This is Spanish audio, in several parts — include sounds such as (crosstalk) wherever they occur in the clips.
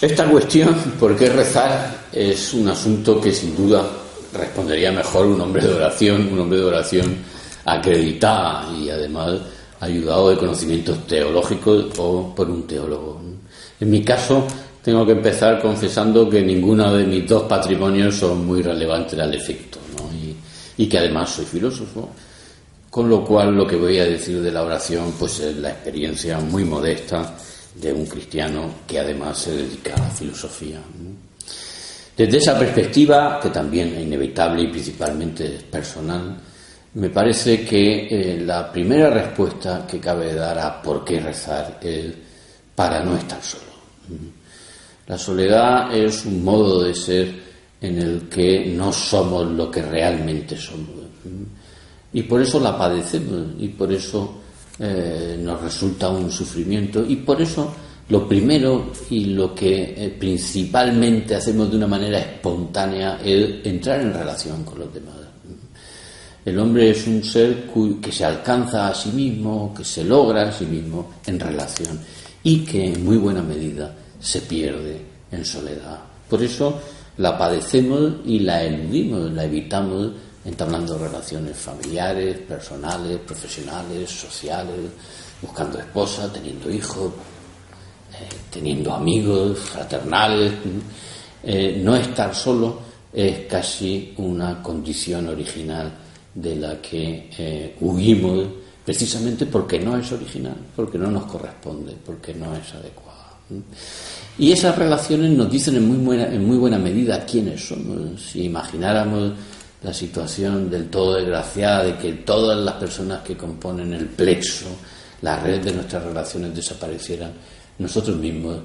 Esta cuestión, ¿por qué rezar? Es un asunto que sin duda respondería mejor un hombre de oración, un hombre de oración acreditada y además ayudado de conocimientos teológicos o por un teólogo. En mi caso, tengo que empezar confesando que ninguno de mis dos patrimonios son muy relevantes al efecto, ¿no? y, que además soy filósofo. Con lo cual, lo que voy a decir de la oración, pues es la experiencia muy modesta de un cristiano que además se dedica a la filosofía. Desde esa perspectiva, que también es inevitable y principalmente personal, me parece que eh, la primera respuesta que cabe dar a por qué rezar es para no estar solo. La soledad es un modo de ser en el que no somos lo que realmente somos. Y por eso la padecemos y por eso eh, nos resulta un sufrimiento y por eso lo primero y lo que eh, principalmente hacemos de una manera espontánea es entrar en relación con los demás. El hombre es un ser que se alcanza a sí mismo, que se logra a sí mismo en relación y que en muy buena medida se pierde en soledad. Por eso la padecemos y la eludimos, la evitamos entablando relaciones familiares, personales, profesionales, sociales, buscando esposa, teniendo hijos, eh, teniendo amigos fraternales. Eh, no estar solo es casi una condición original de la que eh, huimos precisamente porque no es original, porque no nos corresponde, porque no es adecuada. Y esas relaciones nos dicen en muy buena, en muy buena medida quiénes somos. Si imagináramos la situación del todo desgraciada de que todas las personas que componen el plexo, la red de nuestras relaciones desaparecieran, nosotros mismos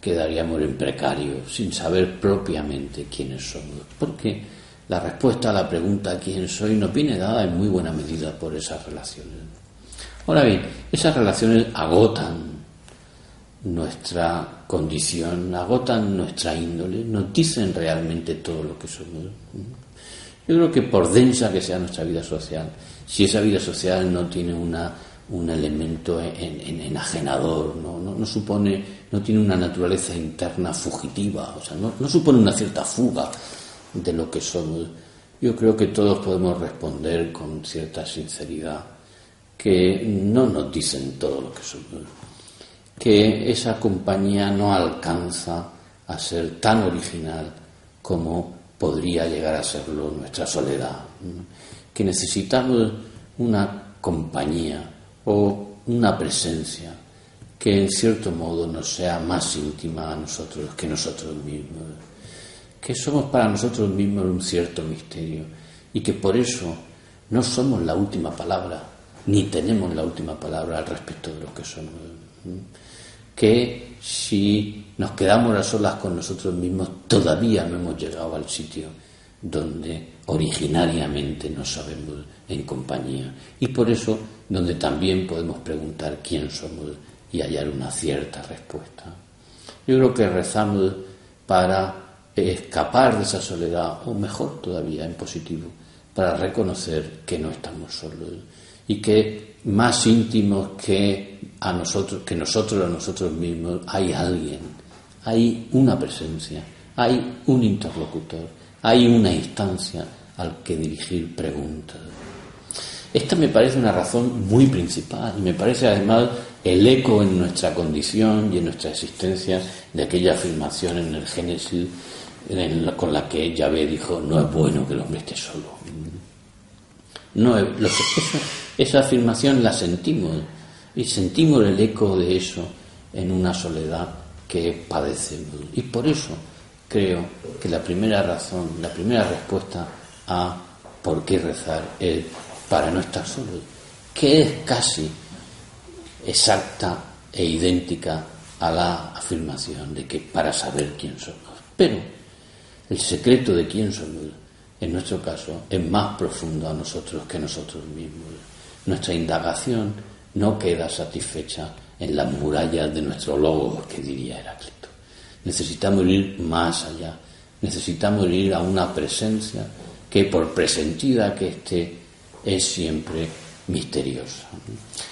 quedaríamos en precario, sin saber propiamente quiénes somos. Porque la respuesta a la pregunta quién soy nos viene dada en muy buena medida por esas relaciones. Ahora bien, esas relaciones agotan nuestra condición, agotan nuestra índole, nos dicen realmente todo lo que somos. Yo creo que por densa que sea nuestra vida social, si esa vida social no tiene una, un elemento en, en, enajenador, ¿no? No, supone, no tiene una naturaleza interna fugitiva, o sea, no supone una cierta fuga de lo que somos, yo creo que todos podemos responder con cierta sinceridad que no nos dicen todo lo que somos, que esa compañía no alcanza a ser tan original como podría llegar a serlo nuestra soledad, que necesitamos una compañía o una presencia que en cierto modo nos sea más íntima a nosotros que nosotros mismos, que somos para nosotros mismos un cierto misterio y que por eso no somos la última palabra, ni tenemos la última palabra al respecto de lo que somos. Que si nos quedamos a solas con nosotros mismos, todavía no hemos llegado al sitio donde originariamente nos sabemos en compañía. Y por eso, donde también podemos preguntar quién somos y hallar una cierta respuesta. Yo creo que rezamos para escapar de esa soledad, o mejor todavía, en positivo, para reconocer que no estamos solos y que más íntimos que a nosotros, que nosotros a nosotros mismos, hay alguien, hay una presencia, hay un interlocutor, hay una instancia al que dirigir preguntas. Esta me parece una razón muy principal y me parece además el eco en nuestra condición y en nuestra existencia de aquella afirmación en el Génesis con la que Yahvé dijo, no es bueno que el hombre esté solo. No, esa, esa afirmación la sentimos y sentimos el eco de eso en una soledad que padecemos. Y por eso creo que la primera razón, la primera respuesta a por qué rezar es para no estar solo, que es casi exacta e idéntica a la afirmación de que para saber quién somos. Pero El secreto de quién somos, en nuestro caso, es más profundo a nosotros que nosotros mismos. Nuestra indagación no queda satisfecha en las murallas de nuestro logo, que diría Heráclito. Necesitamos ir más allá, necesitamos ir a una presencia que por presentida que esté es siempre misteriosa.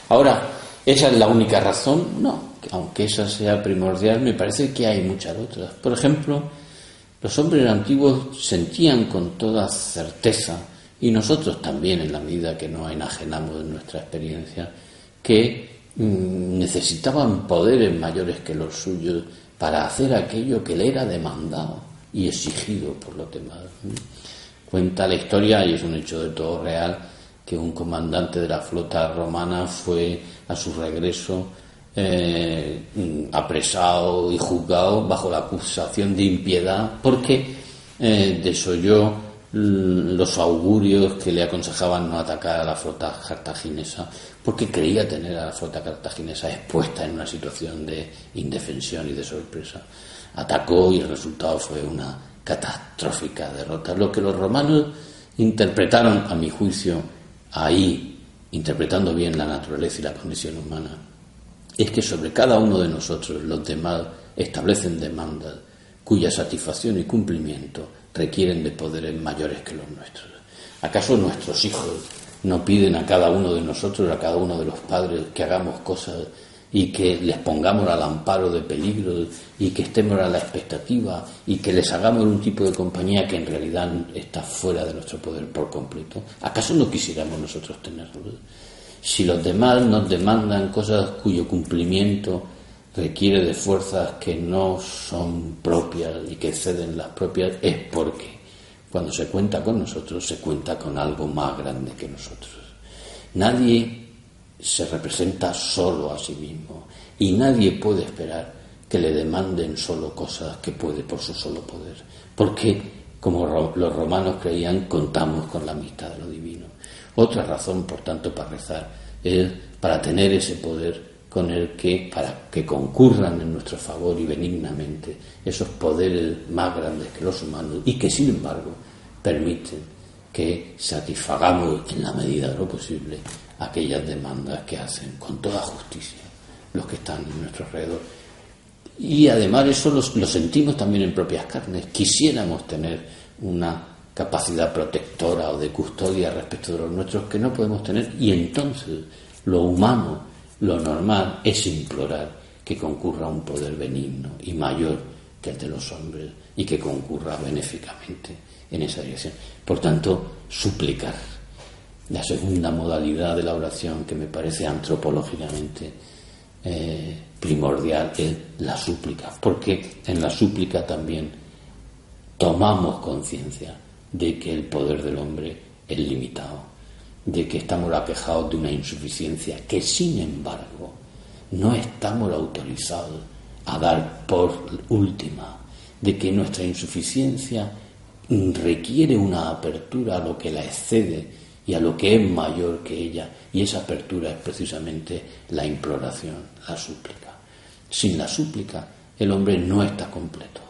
Ahora, ¿esa es la única razón? No, aunque esa sea primordial, me parece que hay muchas otras. Por ejemplo, los hombres antiguos sentían con toda certeza, y nosotros también en la medida que nos enajenamos de nuestra experiencia, que mm, necesitaban poderes mayores que los suyos para hacer aquello que le era demandado y exigido por los demás. Cuenta la historia, y es un hecho de todo real, que un comandante de la flota romana fue a su regreso eh, apresado y juzgado bajo la acusación de impiedad porque eh, desoyó los augurios que le aconsejaban no atacar a la flota cartaginesa porque creía tener a la flota cartaginesa expuesta en una situación de indefensión y de sorpresa. Atacó y el resultado fue una catastrófica derrota. Lo que los romanos interpretaron, a mi juicio, ahí, interpretando bien la naturaleza y la condición humana, es que sobre cada uno de nosotros los demás establecen demandas cuya satisfacción y cumplimiento requieren de poderes mayores que los nuestros. ¿Acaso nuestros hijos no piden a cada uno de nosotros, a cada uno de los padres, que hagamos cosas y que les pongamos al amparo de peligros y que estemos a la expectativa y que les hagamos un tipo de compañía que en realidad está fuera de nuestro poder por completo? ¿Acaso no quisiéramos nosotros tenerlo? Si los demás nos demandan cosas cuyo cumplimiento requiere de fuerzas que no son propias y que exceden las propias, es porque cuando se cuenta con nosotros se cuenta con algo más grande que nosotros. Nadie se representa solo a sí mismo y nadie puede esperar que le demanden solo cosas que puede por su solo poder, porque como los romanos creían contamos con la amistad de lo divino. Otra razón, por tanto, para rezar es para tener ese poder con el que, para que concurran en nuestro favor y benignamente esos poderes más grandes que los humanos y que, sin embargo, permiten que satisfagamos en la medida de lo posible aquellas demandas que hacen con toda justicia los que están en nuestro alrededor. Y además eso lo, sentimos también en propias carnes. Quisiéramos tener una capacidad protectora o de custodia respecto de los nuestros que no podemos tener y entonces lo humano, lo normal es implorar que concurra un poder benigno y mayor que el de los hombres y que concurra benéficamente en esa dirección. Por tanto, suplicar la segunda modalidad de la oración que me parece antropológicamente eh, primordial es la súplica, porque en la súplica también tomamos conciencia de que el poder del hombre es limitado, de que estamos aquejados de una insuficiencia que sin embargo no estamos autorizados a dar por última, de que nuestra insuficiencia requiere una apertura a lo que la excede y a lo que es mayor que ella. Y esa apertura es precisamente la imploración, la súplica. Sin la súplica el hombre no está completo.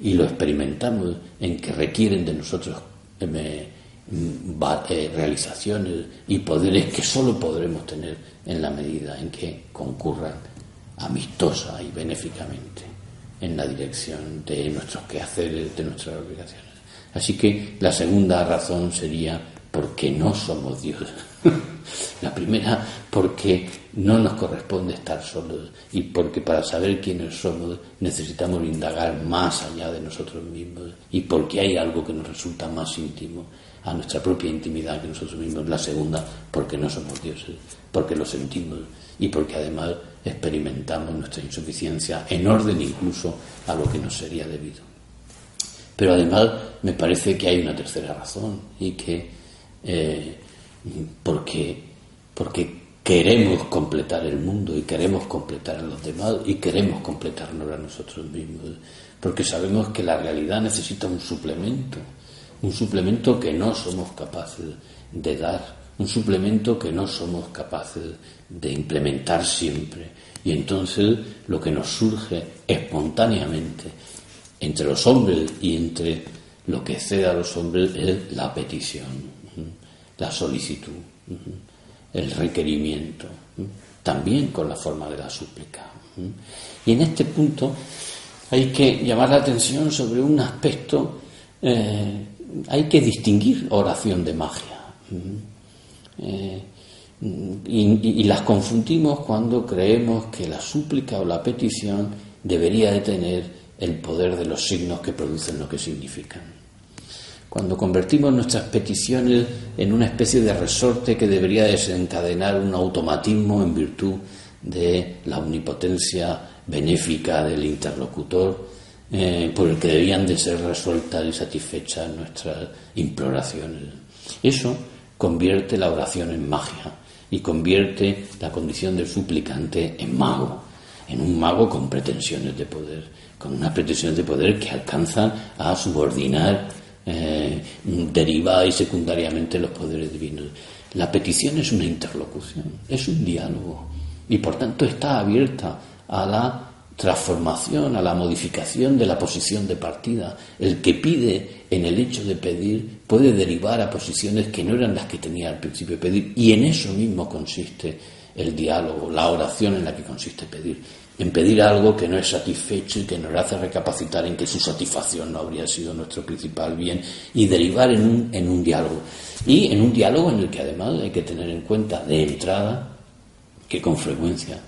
Y lo experimentamos en que requieren de nosotros eh, realizaciones y poderes que solo podremos tener en la medida en que concurran amistosa y benéficamente en la dirección de nuestros quehaceres, de nuestras obligaciones. Así que la segunda razón sería porque no somos Dios. (laughs) La primera, porque no nos corresponde estar solos y porque para saber quiénes somos necesitamos indagar más allá de nosotros mismos y porque hay algo que nos resulta más íntimo a nuestra propia intimidad que nosotros mismos. La segunda, porque no somos dioses, porque lo sentimos y porque además experimentamos nuestra insuficiencia en orden incluso a lo que nos sería debido. Pero además me parece que hay una tercera razón y que eh, porque, porque queremos completar el mundo y queremos completar a los demás y queremos completarnos a nosotros mismos, porque sabemos que la realidad necesita un suplemento, un suplemento que no somos capaces de dar, un suplemento que no somos capaces de implementar siempre. Y entonces lo que nos surge espontáneamente entre los hombres y entre lo que cede a los hombres es la petición, la solicitud, el requerimiento, también con la forma de la súplica. Y en este punto hay que llamar la atención sobre un aspecto, eh, hay que distinguir oración de magia. Eh, y, las confundimos cuando creemos que la súplica o la petición debería de tener el poder de los signos que producen lo que significan. Cuando convertimos nuestras peticiones en una especie de resorte que debería desencadenar un automatismo en virtud de la omnipotencia benéfica del interlocutor, eh, por el que debían de ser resueltas y satisfechas nuestras imploraciones. Eso convierte la oración en magia y convierte la condición del suplicante en mago, en un mago con pretensiones de poder, con unas pretensiones de poder que alcanzan a subordinar eh, derivada y secundariamente los poderes divinos. La petición es una interlocución, es un diálogo y por tanto está abierta a la transformación, a la modificación de la posición de partida. El que pide en el hecho de pedir puede derivar a posiciones que no eran las que tenía al principio de pedir y en eso mismo consiste el diálogo, la oración en la que consiste pedir. En pedir algo que no es satisfecho y que nos hace recapacitar en que su satisfacción no habría sido nuestro principal bien y derivar en un, en un diálogo. Y en un diálogo en el que además hay que tener en cuenta de entrada que con frecuencia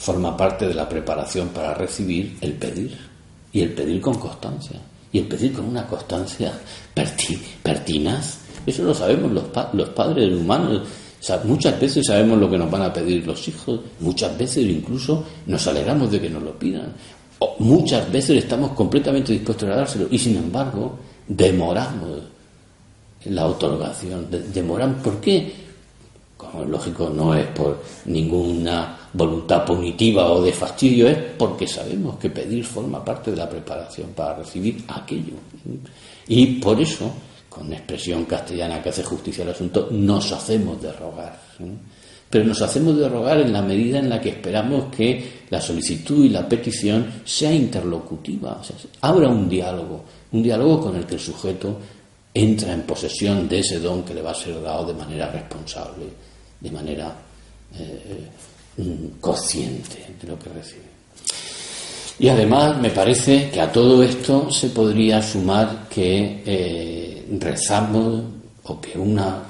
forma parte de la preparación para recibir el pedir y el pedir con constancia y el pedir con una constancia pertinaz. Eso lo sabemos los, los padres humanos. muchas veces sabemos lo que nos van a pedir los hijos, muchas veces incluso nos alegramos de que nos lo pidan. O muchas veces estamos completamente dispuestos a dárselo y sin embargo demoramos la otorgación. Demoramos. ¿Por qué? Como es lógico, no es por ninguna voluntad punitiva o de fastidio, es porque sabemos que pedir forma parte de la preparación para recibir aquello. Y por eso, con expresión castellana que hace justicia al asunto, nos hacemos de rogar. Pero nos hacemos de rogar en la medida en la que esperamos que la solicitud y la petición sea interlocutiva, o sea, abra un diálogo, un diálogo con el que el sujeto entra en posesión de ese don que le va a ser dado de manera responsable, de manera eh, consciente de lo que recibe. Y además me parece que a todo esto se podría sumar que eh, rezamos o que una,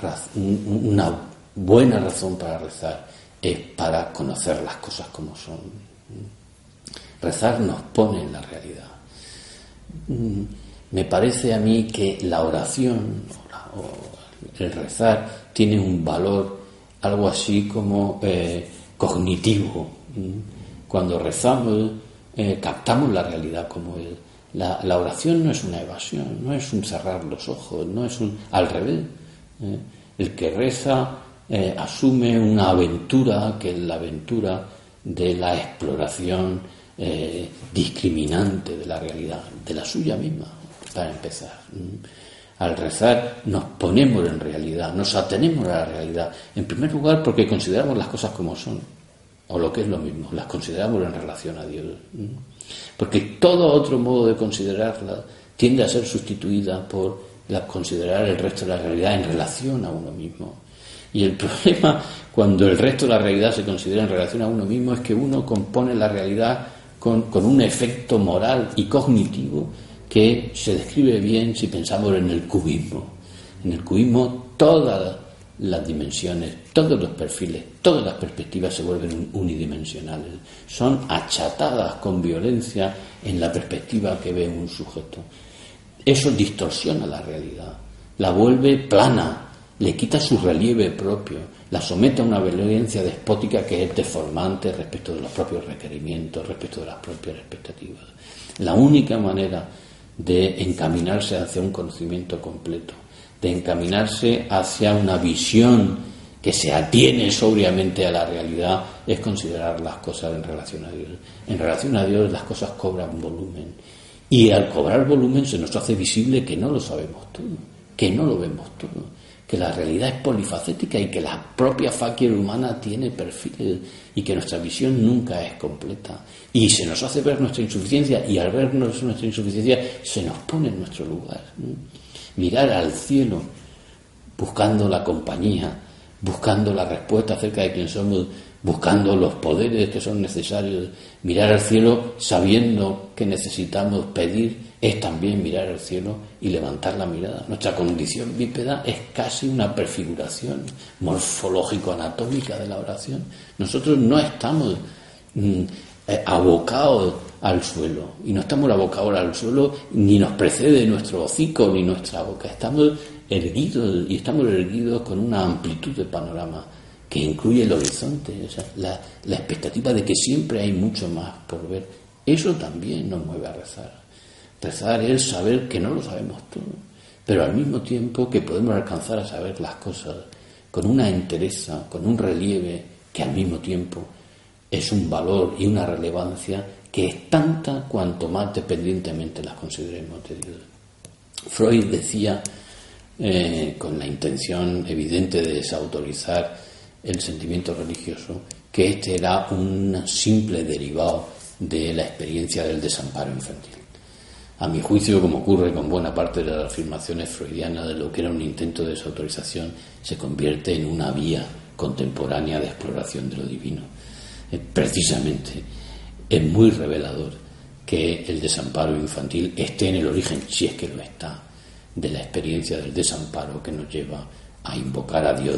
una buena razón para rezar es para conocer las cosas como son. Rezar nos pone en la realidad. Me parece a mí que la oración o, el rezar tiene un valor algo así como eh, cognitivo. Cuando rezamos, eh, captamos la realidad como es. La, oración no es una evasión, no es un cerrar los ojos, no es un. al revés. ¿eh? El que reza eh, asume una aventura que es la aventura de la exploración discriminante de la realidad, de la suya misma, para empezar. Al rezar nos ponemos en realidad, nos atenemos a la realidad. En primer lugar porque consideramos las cosas como son, o lo que es lo mismo, las consideramos en relación a Dios. Porque todo otro modo de considerarla tiende a ser sustituida por la, considerar el resto de la realidad en relación a uno mismo. Y el (laughs) problema cuando el resto de la realidad se considera en relación a uno mismo es que uno compone la realidad con, con un efecto moral y cognitivo que se describe bien si pensamos en el cubismo. En el cubismo todas las dimensiones, todos los perfiles, todas las perspectivas se vuelven unidimensionales. Son achatadas con violencia en la perspectiva que ve un sujeto. Eso distorsiona la realidad, la vuelve plana, le quita su relieve propio, la somete a una violencia despótica que es deformante respecto de los propios requerimientos, respecto de las propias expectativas. La única manera de encaminarse hacia un conocimiento completo, de encaminarse hacia una visión que se atiene sobriamente a la realidad, es considerar las cosas en relación a Dios. En relación a Dios las cosas cobran volumen. Y al cobrar volumen se nos hace visible que no lo sabemos todo, que no lo vemos todo, que la realidad es polifacética y que la propia fakir humana tiene perfiles y que nuestra visión nunca es completa. Y se nos hace ver nuestra insuficiencia y al vernos nuestra insuficiencia se nos pone en nuestro lugar. Mirar al cielo buscando la compañía, buscando la respuesta acerca de quién somos, buscando los poderes que son necesarios, mirar al cielo sabiendo que necesitamos pedir, es también mirar al cielo y levantar la mirada. Nuestra condición bípeda es casi una prefiguración morfológico-anatómica de la oración. Nosotros no estamos mm, eh, abocados al suelo y no estamos abocados al suelo ni nos precede nuestro hocico ni nuestra boca. Estamos erguidos y estamos erguidos con una amplitud de panorama que incluye el horizonte, la, la expectativa de que siempre hay mucho más por ver. Eso también nos mueve a rezar. Rezar es saber que no lo sabemos todo, pero al mismo tiempo que podemos alcanzar a saber las cosas con una entereza, con un relieve que al mismo tiempo es un valor y una relevancia que es tanta cuanto más dependientemente las consideremos de Dios. Freud decía, eh, con la intención evidente de desautorizar el sentimiento religioso, que este era un simple derivado de la experiencia del desamparo infantil. A mi juicio, como ocurre con buena parte de las afirmaciones freudianas de lo que era un intento de desautorización, se convierte en una vía contemporánea de exploración de lo divino. Eh, precisamente, es muy revelador que el desamparo infantil esté en el origen, si es que lo está, de la experiencia del desamparo que nos lleva a invocar a Dios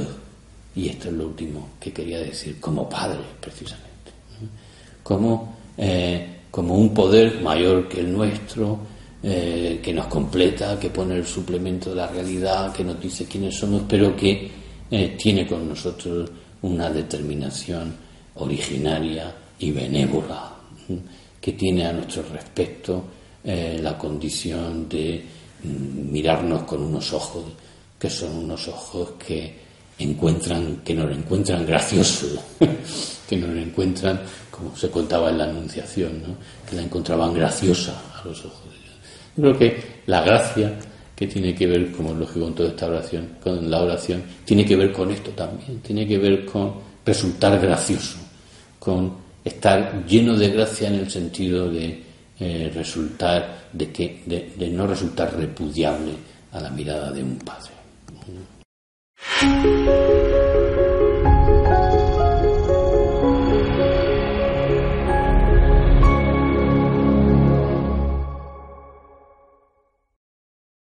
y esto es lo último que quería decir, como padre, precisamente. Como, eh, como un poder mayor que el nuestro, eh, que nos completa, que pone el suplemento de la realidad, que nos dice quiénes somos, pero que eh, tiene con nosotros una determinación originaria y benévola, que tiene a nuestro respecto la condición de mm, mirarnos con unos ojos que son unos ojos que encuentran, que nos encuentran gracioso, (laughs) que nos encuentran, como se contaba en la Anunciación, que la encontraban graciosa a los ojos. Yo creo que la gracia que tiene que ver, como es lógico en toda esta oración, con la oración, tiene que ver con esto también, tiene que ver con resultar gracioso, con estar lleno de gracia en el sentido de eh, resultar, de, que, de no resultar repudiable a la mirada de un padre.